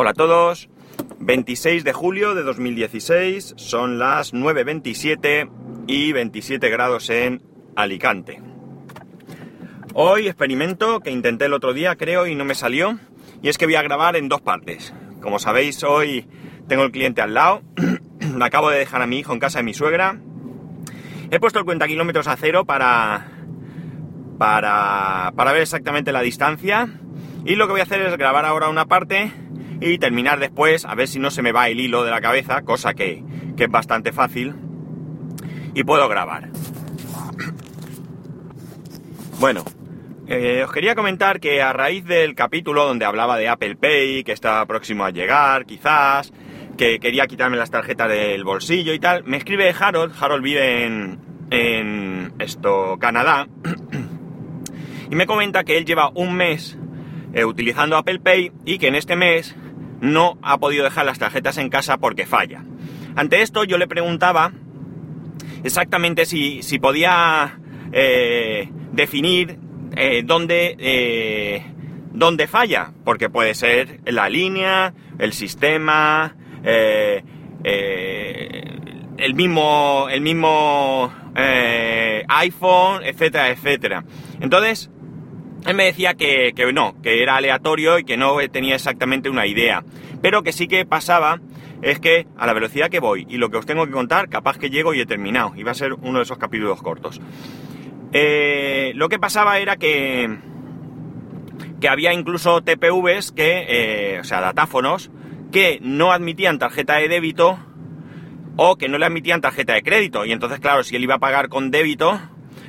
Hola a todos, 26 de julio de 2016, son las 9.27 y 27 grados en Alicante. Hoy experimento que intenté el otro día creo y no me salió, y es que voy a grabar en dos partes. Como sabéis, hoy tengo el cliente al lado, acabo de dejar a mi hijo en casa de mi suegra, he puesto el cuenta kilómetros a cero para, para, para ver exactamente la distancia, y lo que voy a hacer es grabar ahora una parte y terminar después, a ver si no se me va el hilo de la cabeza, cosa que, es bastante fácil, y puedo grabar. Bueno, eh, os quería comentar que a raíz del capítulo donde hablaba de Apple Pay, que está próximo a llegar, quizás, que quería quitarme las tarjetas del bolsillo y tal, me escribe Harold, Harold vive en, en esto, Canadá, y me comenta que él lleva un mes eh, utilizando Apple Pay y que en este mes no ha podido dejar las tarjetas en casa porque falla. Ante esto yo le preguntaba exactamente si, podía eh, definir eh, dónde, eh, dónde, falla, porque puede ser la línea, el sistema, el mismo, el mismo iPhone, etcétera, etcétera. Entonces, él me decía que, no, que era aleatorio y que no tenía exactamente una idea. Pero que sí que pasaba es que a la velocidad que voy y lo que os tengo que contar, capaz que llego y he terminado. Va a ser uno de esos capítulos cortos. Eh, lo que pasaba era que, que había incluso TPVs que, eh, o sea, datáfonos, que no admitían tarjeta de débito o que no le admitían tarjeta de crédito. Y entonces, claro, si él iba a pagar con débito,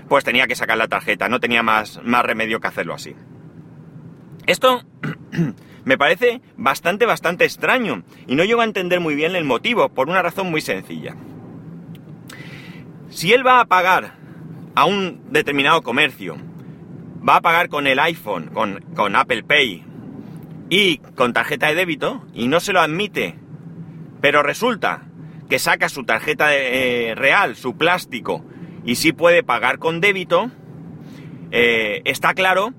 pues tenía que sacar la tarjeta, no tenía más, más remedio que hacerlo así. Esto me parece bastante, bastante extraño y no llego a entender muy bien el motivo, por una razón muy sencilla. Si él va a pagar a un determinado comercio, va a pagar con el iPhone, con, con Apple Pay y con tarjeta de débito y no se lo admite, pero resulta que saca su tarjeta eh, real, su plástico, y si puede pagar con débito, eh, está claro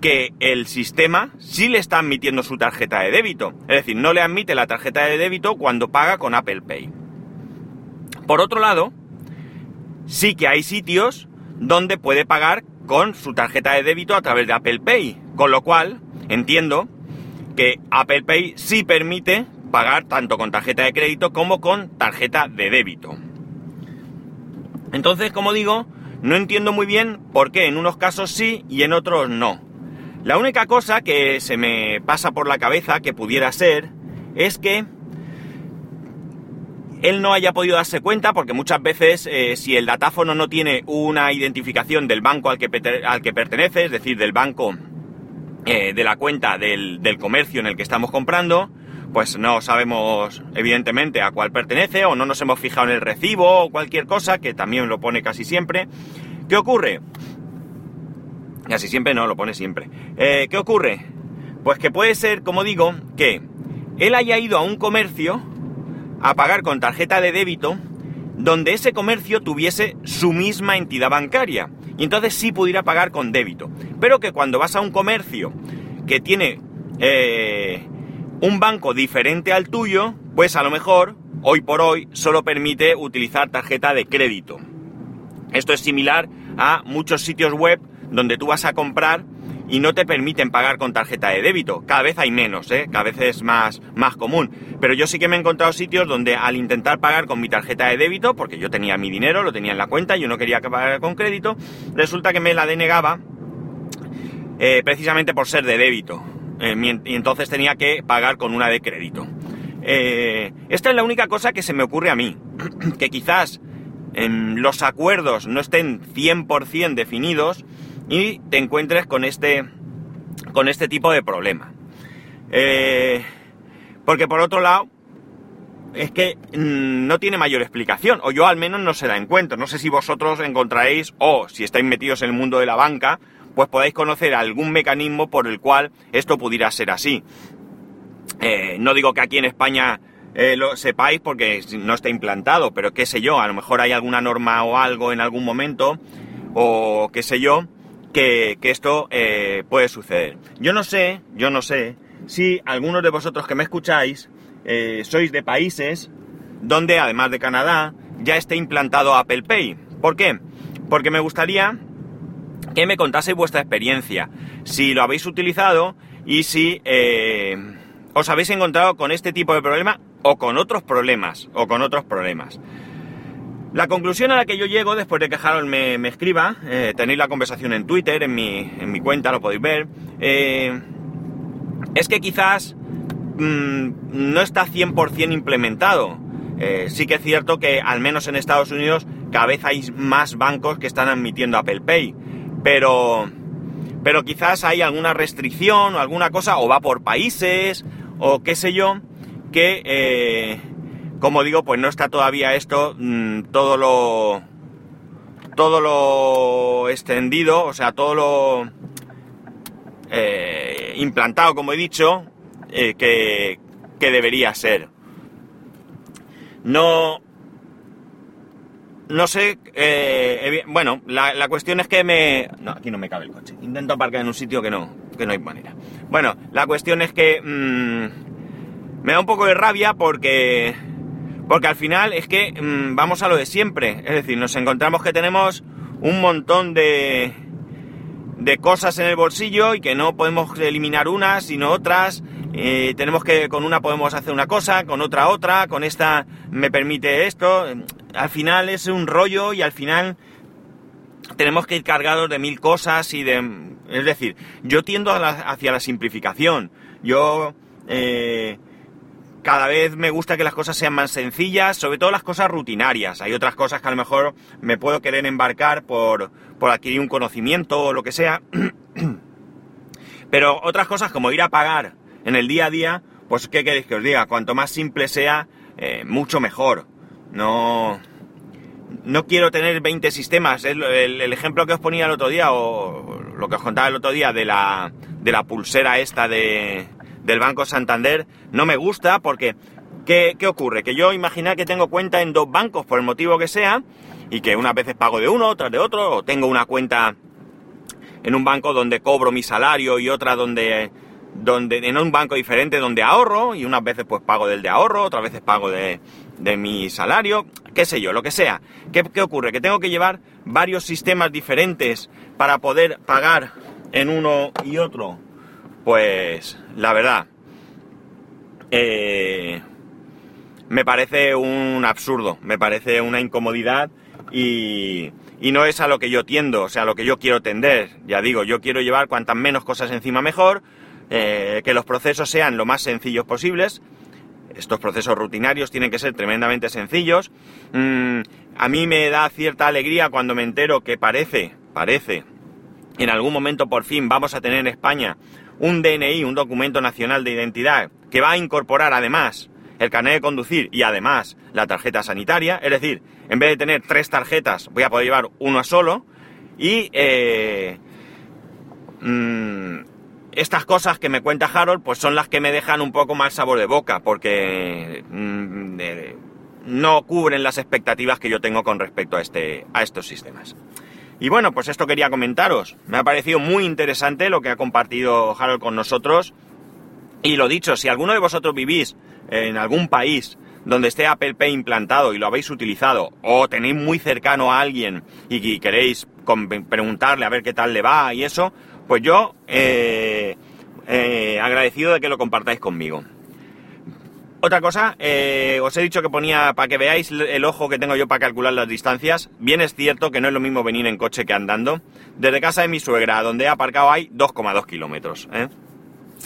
que el sistema sí le está admitiendo su tarjeta de débito. Es decir, no le admite la tarjeta de débito cuando paga con Apple Pay. Por otro lado, sí que hay sitios donde puede pagar con su tarjeta de débito a través de Apple Pay. Con lo cual, entiendo que Apple Pay sí permite pagar tanto con tarjeta de crédito como con tarjeta de débito. Entonces, como digo, no entiendo muy bien por qué en unos casos sí y en otros no. La única cosa que se me pasa por la cabeza que pudiera ser es que él no haya podido darse cuenta, porque muchas veces eh, si el datáfono no tiene una identificación del banco al que, pertenece, es decir, del banco eh, de la cuenta del comercio en el que estamos comprando, pues no sabemos evidentemente a cuál pertenece o no nos hemos fijado en el recibo o cualquier cosa, que también lo pone casi siempre. ¿Qué ocurre? Casi siempre no, lo pone siempre. Eh, ¿Qué ocurre? Pues que puede ser, como digo, que él haya ido a un comercio a pagar con tarjeta de débito donde ese comercio tuviese su misma entidad bancaria y entonces sí pudiera pagar con débito. Pero que cuando vas a un comercio que tiene eh, un banco diferente al tuyo, pues a lo mejor, hoy por hoy, solo permite utilizar tarjeta de crédito. Esto es similar a muchos sitios web donde tú vas a comprar y no te permiten pagar con tarjeta de débito. Cada vez hay menos, ¿eh? cada vez es más, más común. Pero yo sí que me he encontrado sitios donde al intentar pagar con mi tarjeta de débito, porque yo tenía mi dinero, lo tenía en la cuenta, yo no quería que pagara con crédito, resulta que me la denegaba eh, precisamente por ser de débito. Eh, y entonces tenía que pagar con una de crédito. Eh, esta es la única cosa que se me ocurre a mí, que quizás los acuerdos no estén 100% definidos y te encuentres con este, con este tipo de problema. Eh, porque por otro lado, es que mm, no tiene mayor explicación, o yo al menos no se la encuentro. No sé si vosotros encontraréis, o si estáis metidos en el mundo de la banca, pues podáis conocer algún mecanismo por el cual esto pudiera ser así. Eh, no digo que aquí en España eh, lo sepáis porque no está implantado, pero qué sé yo, a lo mejor hay alguna norma o algo en algún momento, o qué sé yo, que, esto eh, puede suceder. Yo no sé, yo no sé si algunos de vosotros que me escucháis sois de países donde, además de Canadá, ya esté implantado Apple Pay. ¿Por qué? Porque me gustaría que me contaseis vuestra experiencia, si lo habéis utilizado y si eh, os habéis encontrado con este tipo de problema o con otros problemas, o con otros problemas. La conclusión a la que yo llego después de que Harold me, escriba, eh, tenéis la conversación en Twitter, en mi, en mi cuenta, lo podéis ver, eh, es que quizás mm, no está 100% implementado. Sí que es cierto que al menos en Estados Unidos cada vez hay más bancos que están admitiendo Apple Pay, pero, pero quizás hay alguna restricción o alguna cosa, o va por países, o qué sé yo, que como digo, pues no está todavía esto mm, todo lo todo lo extendido, o sea, todo lo eh, implantado, como he dicho, eh, que, que, debería ser. No, no sé, eh, bueno, la, cuestión es que me... No, aquí no me cabe el coche. Intento aparcar en un sitio que no, que no hay manera. Bueno, la cuestión es que mm, me da un poco de rabia porque porque al final es que mm, vamos a lo de siempre. Es decir, nos encontramos que tenemos un montón de, de cosas en el bolsillo y que no podemos eliminar unas sino otras. Eh, tenemos que, con una podemos hacer una cosa, con otra otra, con esta me permite esto. Al final es un rollo y al final tenemos que ir cargados de mil cosas y de... Es decir, yo tiendo hacia la simplificación. Yo... Eh, cada vez me gusta que las cosas sean más sencillas, sobre todo las cosas rutinarias. Hay otras cosas que a lo mejor me puedo querer embarcar por, por adquirir un conocimiento o lo que sea. Pero otras cosas como ir a pagar en el día a día, pues ¿qué queréis que os diga? Cuanto más simple sea, eh, mucho mejor. No, no quiero tener 20 sistemas. El, ejemplo que os ponía el otro día, o lo que os contaba el otro día de la, de la pulsera esta de, del Banco Santander no me gusta porque ¿qué, ocurre? Que yo imagino que tengo cuenta en dos bancos por el motivo que sea y que unas veces pago de uno, otras de otro, o tengo una cuenta en un banco donde cobro mi salario y otra donde, donde en un banco diferente donde ahorro y unas veces pues pago del de ahorro, otras veces pago de, de mi salario, qué sé yo, lo que sea. ¿Qué, ¿Qué ocurre? Que tengo que llevar varios sistemas diferentes para poder pagar en uno y otro pues la verdad, eh, me parece un absurdo, me parece una incomodidad y, no es a lo que yo tiendo, o sea, a lo que yo quiero tender. Ya digo, yo quiero llevar cuantas menos cosas encima mejor, eh, que los procesos sean lo más sencillos posibles. Estos procesos rutinarios tienen que ser tremendamente sencillos. Mm, a mí me da cierta alegría cuando me entero que parece, parece, en algún momento por fin vamos a tener en España un DNI, un documento nacional de identidad, que va a incorporar además el carnet de conducir y además la tarjeta sanitaria, es decir, en vez de tener tres tarjetas voy a poder llevar una solo y eh, mm, estas cosas que me cuenta Harold pues son las que me dejan un poco más sabor de boca porque mm, no cubren las expectativas que yo tengo con respecto a, este, a estos sistemas. Y bueno, pues esto quería comentaros. Me ha parecido muy interesante lo que ha compartido Harold con nosotros. Y lo dicho, si alguno de vosotros vivís en algún país donde esté Apple Pay implantado y lo habéis utilizado, o tenéis muy cercano a alguien y queréis preguntarle a ver qué tal le va y eso, pues yo eh, eh, agradecido de que lo compartáis conmigo. Otra cosa, eh, os he dicho que ponía para que veáis el ojo que tengo yo para calcular las distancias. Bien es cierto que no es lo mismo venir en coche que andando. Desde casa de mi suegra, donde he aparcado, hay 2,2 kilómetros. ¿eh?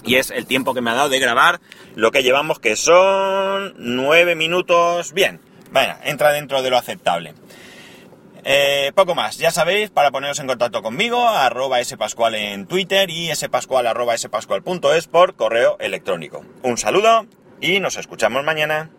Y es el tiempo que me ha dado de grabar lo que llevamos, que son 9 minutos. Bien, vaya, entra dentro de lo aceptable. Eh, poco más, ya sabéis, para poneros en contacto conmigo, arroba spascual en Twitter y spascual arroba spascual.es por correo electrónico. Un saludo y nos escuchamos mañana.